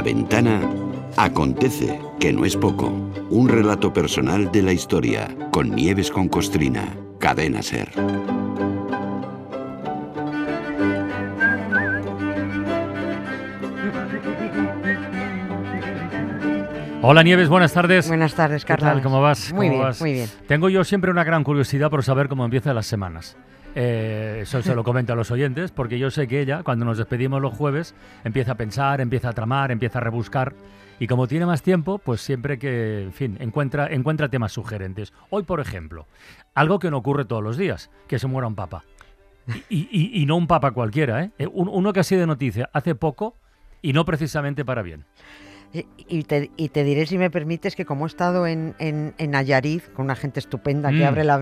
la ventana acontece, que no es poco. Un relato personal de la historia, con Nieves con Costrina, Cadena Ser. Hola Nieves, buenas tardes. Buenas tardes, ¿Qué Carlos. tal? ¿Cómo vas? Muy ¿Cómo bien, vas? muy bien. Tengo yo siempre una gran curiosidad por saber cómo empiezan las semanas. Eh, eso se lo comento a los oyentes, porque yo sé que ella, cuando nos despedimos los jueves, empieza a pensar, empieza a tramar, empieza a rebuscar. Y como tiene más tiempo, pues siempre que, en fin, encuentra, encuentra temas sugerentes. Hoy, por ejemplo, algo que no ocurre todos los días, que se muera un papa. Y, y- no un papa cualquiera, ¿eh? Eh, un- Uno que ha sido de noticia hace poco y no precisamente para bien. Y, y te, y te diré, si me permites, que como he estado en, en, en Nayarit, con una gente estupenda Mm. que abre la...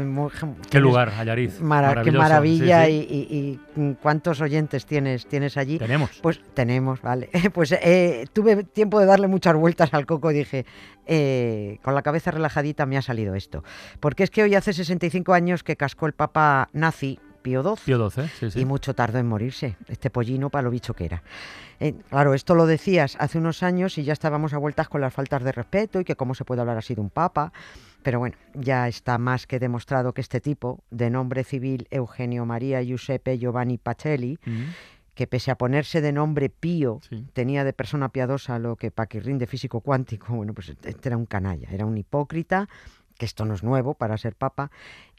Qué lugar, Ayariz. mara- qué maravilla sí, sí. Y, y- y cuántos oyentes tienes, tienes allí. Tenemos. Pues tenemos, vale. Pues eh, tuve tiempo de darle muchas vueltas al coco y dije, eh, con la cabeza relajadita me ha salido esto. Porque es que hoy hace 65 años que cascó el Papa nazi, Pío XII. Pío XII, sí, sí. Y mucho tardó en morirse, este pollino para lo bicho que era. Eh, claro, esto lo decías hace unos años y ya estábamos a vueltas con las faltas de respeto y que cómo se puede hablar así de un papa. Pero bueno, ya está más que demostrado que este tipo, de nombre civil Eugenio María Giuseppe Giovanni Pacelli, Mm, que pese a ponerse de nombre Pío, sí. tenía de persona piadosa lo que Paquirrín de físico cuántico, bueno, pues este era un canalla, era un hipócrita, que esto no es nuevo para ser papa,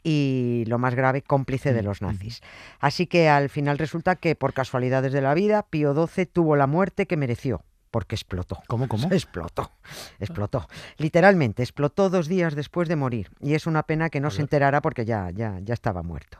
y lo más grave, cómplice de Mm, los nazis. Así que al final resulta que por casualidades de la vida, Pío XII tuvo la muerte que mereció, porque explotó. ¿Cómo, cómo? Explotó, explotó. Literalmente, explotó dos días después de morir. Y es una pena que no se enterara porque ya, ya, ya estaba muerto.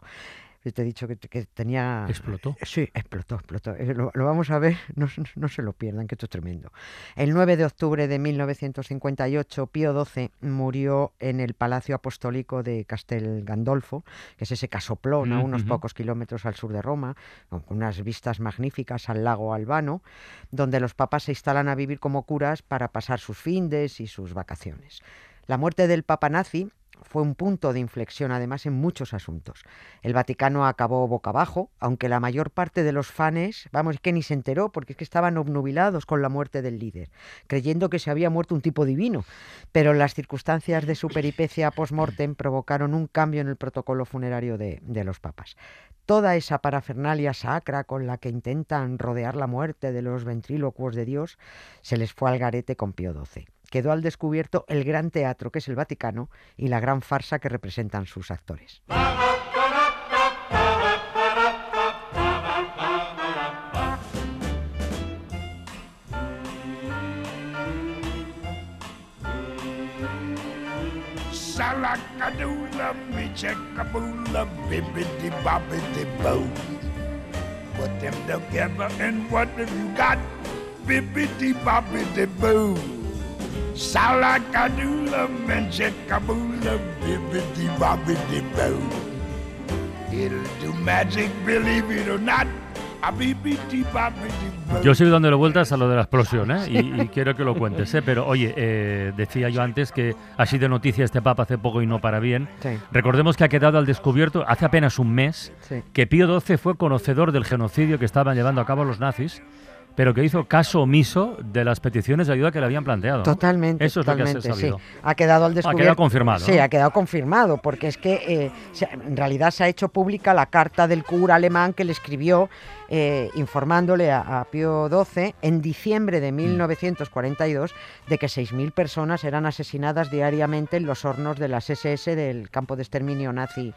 Yo Te he dicho que, que tenía... Explotó. Sí, explotó, explotó. Eh, Lo, lo vamos a ver, no, se- no se lo pierdan, que esto es tremendo. El 9 de octubre de 1958, Pío XII murió en el Palacio Apostólico de Castel Gandolfo, que es ese casoplón a Mm, unos pocos kilómetros al sur de Roma, con con unas vistas magníficas al lago Albano, donde los papas se instalan a vivir como curas para pasar sus findes y sus vacaciones. La muerte del papa nazi fue un punto de inflexión además en muchos asuntos. El Vaticano acabó boca abajo, aunque la mayor parte de los fanes, vamos, es que ni se enteró porque es que estaban obnubilados con la muerte del líder, creyendo que se había muerto un tipo divino. Pero las circunstancias de su peripecia post-mortem provocaron un cambio en el protocolo funerario de, de los papas. Toda esa parafernalia sacra con la que intentan rodear la muerte de los ventrílocuos de Dios se les fue al garete con Pío XII. Quedó al descubierto el gran teatro que es el Vaticano y la gran farsa que representan sus actores. Salakadoola, me checkaboola, bibbidi bobbidi boo. Put them together and what have you got? Bibbidi bobbidi boo. Bibbidi bobbidi boo. It'll do magic, believe it or not. A. Yo sigo dándole vueltas a lo de la explosión, ¿eh? Y, y quiero que lo cuentes, ¿eh? Pero oye, eh, decía yo antes que ha sido noticia este Papa hace poco y no para bien. Sí, Recordemos que ha quedado al descubierto hace apenas un mes sí. que Pío XII fue conocedor del genocidio que estaban llevando a cabo los nazis, pero que hizo caso omiso de las peticiones de ayuda que le habían planteado. Totalmente, Eso es lo que has totalmente, sí. sabido. Ha quedado al Ha descubierto. quedado confirmado. Sí, ¿no? ha quedado confirmado, porque es que eh, se- en realidad se ha hecho pública la carta del cura alemán que le escribió eh, informándole a, a Pío XII en diciembre Mm. de 1942 de que 6.000 personas eran asesinadas diariamente en los hornos de las SS del campo de exterminio nazi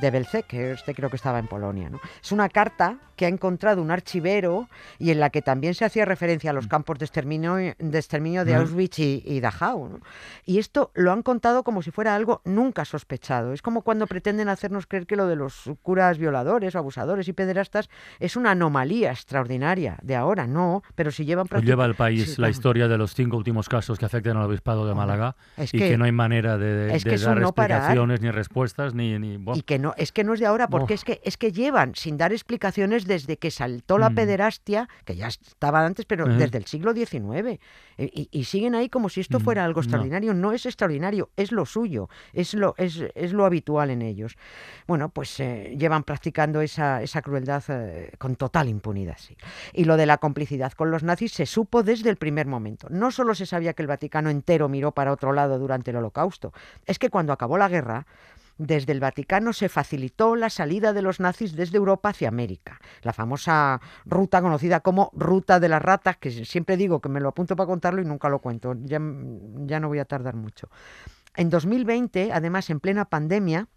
de Belzec, que este creo que estaba en Polonia. ¿no? Es una carta que ha encontrado un archivero y en la que también se hacía referencia a los campos de exterminio de, exterminio de Mm. Auschwitz y, y Dachau. ¿no? Y esto lo han contado como si fuera algo nunca sospechado. Es como cuando pretenden hacernos creer que lo de los curas violadores o abusadores y pederastas es una anomalía extraordinaria de ahora. No, pero si llevan Pues lleva al país Sí, la historia de los cinco últimos casos que afectan al obispado de Málaga Es y que- no hay manera de, es que de es un dar no parar. explicaciones ni respuestas ni... ni bueno, Y que no, es que no es de ahora, porque Uf. es que es que llevan sin dar explicaciones desde que saltó la Mm. pederastia, que ya estaba antes, pero desde el siglo XIX. Y, y siguen ahí como si esto Mm, fuera algo extraordinario. No es extraordinario, es lo suyo, es lo, es, es lo habitual en ellos. Bueno, pues eh, llevan practicando esa, esa crueldad eh, con total impunidad. sí. Y lo de la complicidad con los nazis se supo desde el primer momento. No solo se sabía que el Vaticano entero miró para otro lado durante el Holocausto, es que cuando acabó la guerra, desde el Vaticano se facilitó la salida de los nazis desde Europa hacia América. La famosa ruta conocida como Ruta de las Ratas, que siempre digo que me lo apunto para contarlo y nunca lo cuento. Ya, ya no voy a tardar mucho. En 2020, además, en plena pandemia,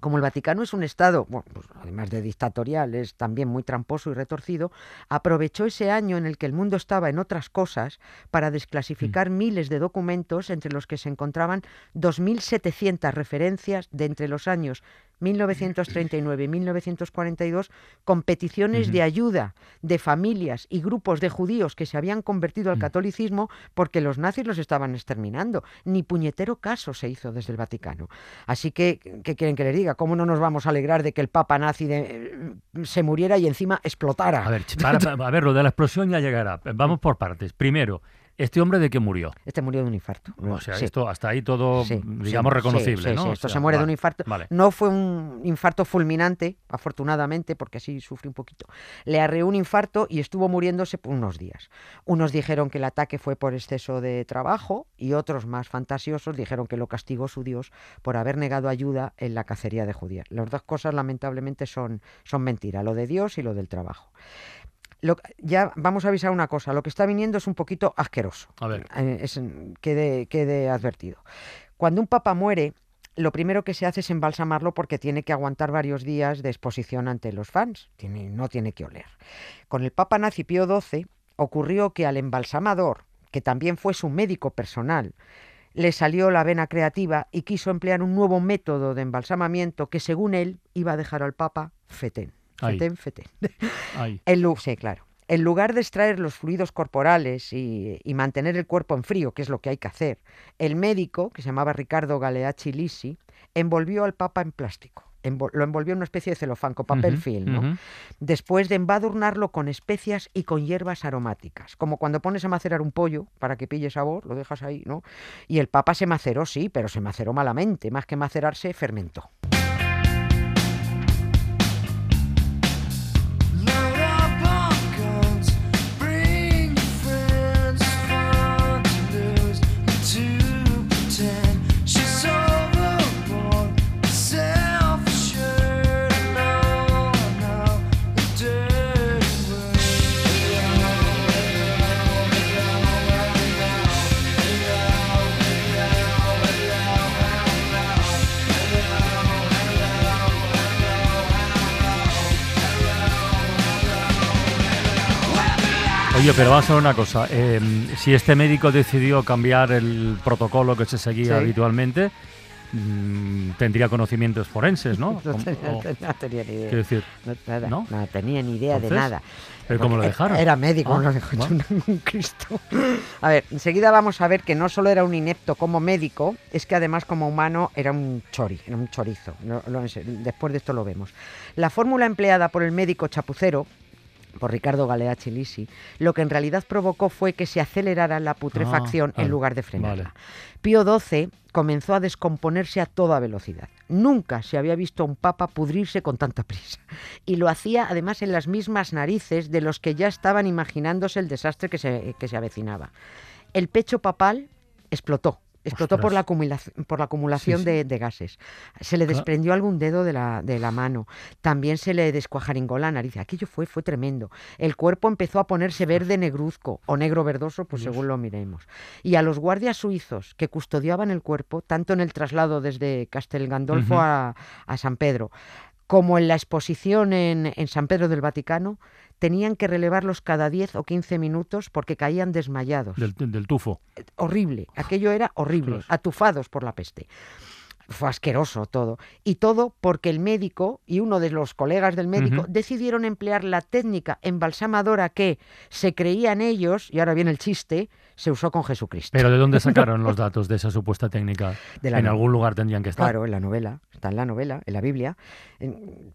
como el Vaticano es un Estado, bueno, pues, además de dictatorial, es también muy tramposo y retorcido, aprovechó ese año en el que el mundo estaba en otras cosas para desclasificar miles de documentos entre los que se encontraban 2.700 referencias de entre los años 1939 y 1942 con peticiones de ayuda de familias y grupos de judíos que se habían convertido al catolicismo porque los nazis los estaban exterminando. Ni puñetero caso se hizo desde el Vaticano. Así que, ¿qué quieren que les diga? ¿Cómo no nos vamos a alegrar de que el Papa nazi de- se muriera y encima explotara? A ver, ch- para- para- a ver, lo de la explosión ya llegará. Vamos por partes. Primero, ¿este hombre de qué murió? Este murió de un infarto. O sea, Sí. esto hasta ahí todo, Sí, digamos, sí, reconocible, sí, ¿no? O esto sea, se muere de un infarto. Vale. No fue un infarto fulminante, afortunadamente, porque así sufrí un poquito. Le arreó un infarto y estuvo muriéndose por unos días. Unos dijeron que el ataque fue por exceso de trabajo y otros más fantasiosos dijeron que lo castigó su Dios por haber negado ayuda en la cacería de judías. Las dos cosas, lamentablemente, son, son mentira, lo de Dios y lo del trabajo. Lo- ya vamos a avisar una cosa, lo que está viniendo es un poquito asqueroso. A ver. Eh, es, quede, quede advertido. Cuando un papa muere, lo primero que se hace es embalsamarlo porque tiene que aguantar varios días de exposición ante los fans. Tiene, no tiene que oler. Con el papa nazi Pío XII ocurrió que al embalsamador, que también fue su médico personal, le salió la vena creativa y quiso emplear un nuevo método de embalsamamiento que, según él, iba a dejar al papa fetén. Fetén, fetén. Lu- sí, claro. En lugar de extraer los fluidos corporales y, y mantener el cuerpo en frío, que es lo que hay que hacer, el médico, que se llamaba Ricardo Galeacci Lisi, envolvió al Papa en plástico. Envol- lo envolvió en una especie de celofán, con papel film, ¿no? Después de embadurnarlo con especias y con hierbas aromáticas. Como cuando pones a macerar un pollo para que pille sabor, lo dejas ahí, ¿no? Y el Papa se maceró, sí, pero se maceró malamente. Más que macerarse, fermentó. Oye, pero vamos a ver una cosa. eh, si este médico decidió cambiar el protocolo que se seguía Sí. habitualmente, mm, tendría conocimientos forenses, ¿no? No tenía, o- no tenía ni idea. decir, No, nada, ¿No? no tenía ni idea de nada. ¿pero cómo lo Porque dejaron? Era médico, Ah, no lo dejó bueno. un, Cristo. A ver, enseguida vamos a ver que no solo era un inepto como médico, es que además como humano era un chori, era un chorizo. Lo- lo- después de esto lo vemos. La fórmula empleada por el médico chapucero por Ricardo Galeacci Lisi, lo que en realidad provocó fue que se acelerara la putrefacción Ah, en lugar de frenarla. vale. Pío XII comenzó a descomponerse a toda velocidad. Nunca se había visto a un papa pudrirse con tanta prisa. Y lo hacía además en las mismas narices de los que ya estaban imaginándose el desastre que se, que se avecinaba. El pecho papal explotó. Explotó por la, acumulación, por la acumulación Sí, sí. De, de gases. Se le Claro. desprendió algún dedo de la, de la mano. También se le descuajaringó la nariz. Aquello fue, fue tremendo. El cuerpo empezó a ponerse verde negruzco o negro verdoso, pues Dios. según lo miremos. Y a los guardias suizos que custodiaban el cuerpo, tanto en el traslado desde Castel Gandolfo a, a San Pedro, como en la exposición en, en San Pedro del Vaticano, tenían que relevarlos cada 10 o 15 minutos porque caían desmayados del, del tufo. horrible, aquello era horrible, Ostras. atufados por la peste. Fue asqueroso todo. Y todo porque el médico y uno de los colegas del médico decidieron emplear la técnica embalsamadora que se creían ellos, y ahora viene el chiste, se usó con Jesucristo. Pero ¿de dónde sacaron los datos de esa supuesta técnica? De la en algún lugar tendrían que estar. Claro, en la novela, está en la novela, en la Biblia.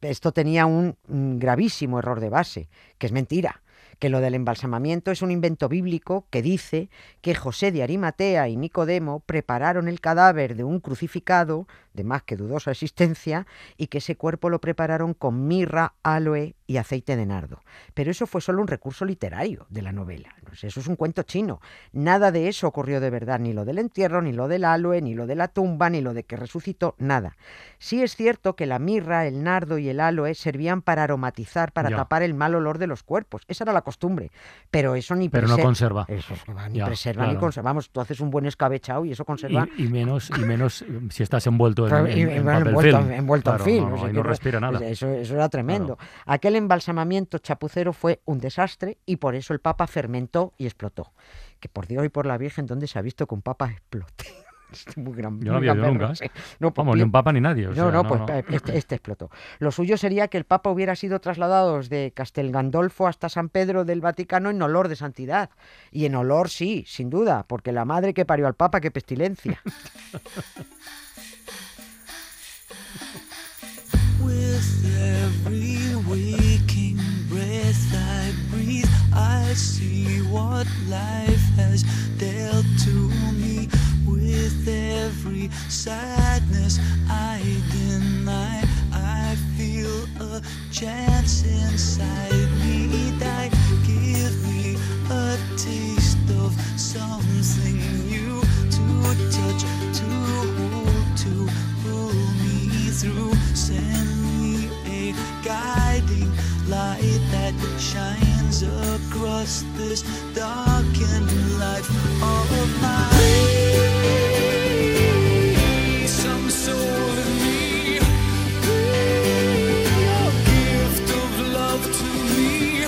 Esto tenía un gravísimo error de base, que es mentira, que lo del embalsamamiento es un invento bíblico que dice que José de Arimatea y Nicodemo prepararon el cadáver de un crucificado de más que dudosa existencia y que ese cuerpo lo prepararon con mirra, aloe y aceite de nardo. Pero eso fue solo un recurso literario de la novela. Eso es un cuento chino. Nada de eso ocurrió de verdad, ni lo del entierro, ni lo del aloe, ni lo de la tumba, ni lo de que resucitó, nada. Sí es cierto que la mirra, el nardo y el aloe servían para aromatizar, para Ya. tapar el mal olor de los cuerpos. Esa era la costumbre. Pero eso ni Pero no conserva. Eso ni Ya, preserva ni conserva. Vamos, tú haces un buen escabechado y eso conserva. Y, y menos, y menos eh, si estás envuelto en, Claro, en- en bueno, papel envuelto, film. envuelto Claro, en film. no, o sea no respira nada. Eso, eso era tremendo. Aquel embalsamamiento chapucero fue un desastre y por eso el Papa fermentó y explotó. Que por Dios y por la Virgen, ¿dónde se ha visto que un Papa explote? Es muy gran, Yo no había ido nunca, sí. No, pues Vamos, ni un papa ni nadie. o no, sea, no, pues eh, Este, este explotó. Lo suyo sería que el Papa hubiera sido trasladado desde Castel Gandolfo hasta San Pedro del Vaticano en olor de santidad. Y en olor sí, sin duda, porque la madre que parió al Papa, qué pestilencia. With every waking breath I breathe, I see what life has dealt to me. With every sadness light that shines across this darkened life of mine. Some soul in me, a gift of love to me,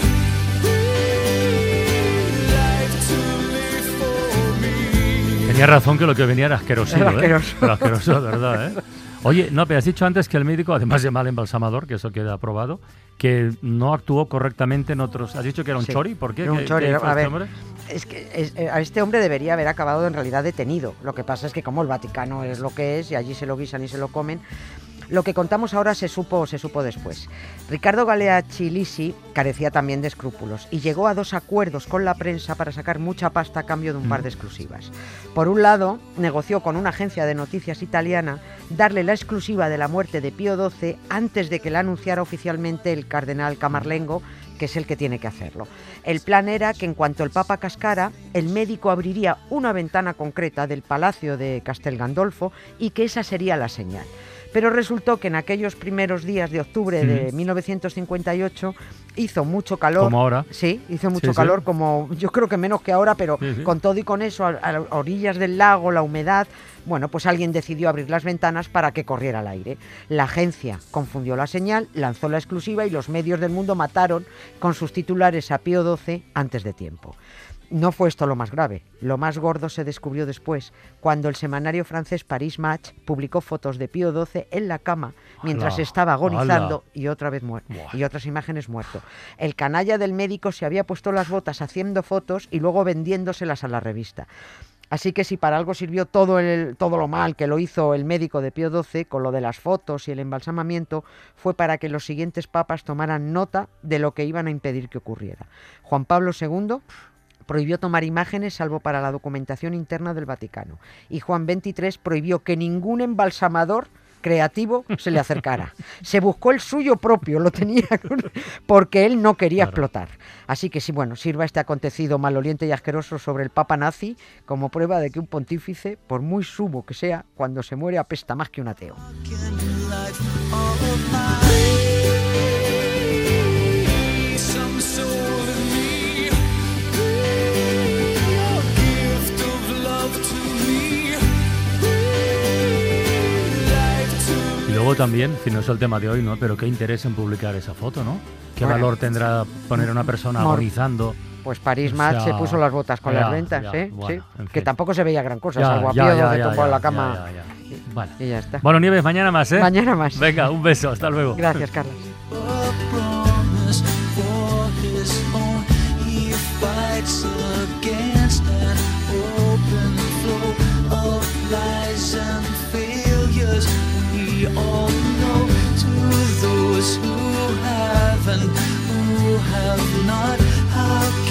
life to live for me. Tenía razón que lo que venía era asqueroso. Era ¿eh? asqueroso. Era asqueroso, de verdad, ¿eh? Oye, no, pero has dicho antes que el médico, además de mal embalsamador, que eso queda aprobado, que no actuó correctamente en otros. ¿Has dicho que era un Sí, chori? ¿Por qué? era un ¿Qué- chori, qué a ver. hombre? Es que es- eh, a este hombre debería haber acabado en realidad detenido. Lo que pasa es que como el Vaticano es lo que es y allí se lo guisan y se lo comen, lo que contamos ahora se supo se supo después. Ricardo Galeacci Lisi carecía también de escrúpulos y llegó a dos acuerdos con la prensa para sacar mucha pasta a cambio de un par de exclusivas. Por un lado, negoció con una agencia de noticias italiana darle la exclusiva de la muerte de Pío XII antes de que la anunciara oficialmente el cardenal Camarlengo, que es el que tiene que hacerlo. El plan era que en cuanto el Papa cascara, el médico abriría una ventana concreta del palacio de Castel Gandolfo y que esa sería la señal. Pero resultó que en aquellos primeros días de octubre de 1958 hizo mucho calor. Como ahora. Sí, hizo mucho Sí, sí. calor, como yo creo que menos que ahora, pero con todo y con eso, a, a orillas del lago, la humedad, bueno, pues alguien decidió abrir las ventanas para que corriera el aire. La agencia confundió la señal, lanzó la exclusiva y los medios del mundo mataron con sus titulares a Pío XII antes de tiempo. No fue esto lo más grave. Lo más gordo se descubrió después, cuando el semanario francés Paris Match publicó fotos de Pío XII en la cama mientras estaba agonizando y otra vez muerto y otras imágenes muerto. El canalla del médico se había puesto las botas haciendo fotos y luego vendiéndoselas a la revista. Así que si para algo sirvió todo, el, todo lo mal que lo hizo el médico de Pío XII con lo de las fotos y el embalsamamiento, fue para que los siguientes papas tomaran nota de lo que iban a impedir que ocurriera. Juan Pablo II prohibió tomar imágenes salvo para la documentación interna del Vaticano. Y Juan XXIII prohibió que ningún embalsamador creativo se le acercara. Se buscó el suyo propio, lo tenía con- porque él no quería Claro. explotar. Así que sí, bueno, sirva este acontecido maloliente y asqueroso sobre el Papa nazi como prueba de que un pontífice, por muy sumo que sea, cuando se muere apesta más que un ateo. también, si no es el tema de hoy, ¿no? Pero qué interés en publicar esa foto, ¿no? ¿Qué valor tendrá poner a una persona agonizando? Pues París Match se puso las botas con las ventas, ¿eh? Que tampoco se veía gran cosa, salvo a que tumbó en la cama. Y, bueno. y ya está. Bueno, Nieves, mañana más, ¿eh? Mañana más. Venga, un beso, hasta luego. Gracias, Carlos. we all know to those who haven't, who have not, how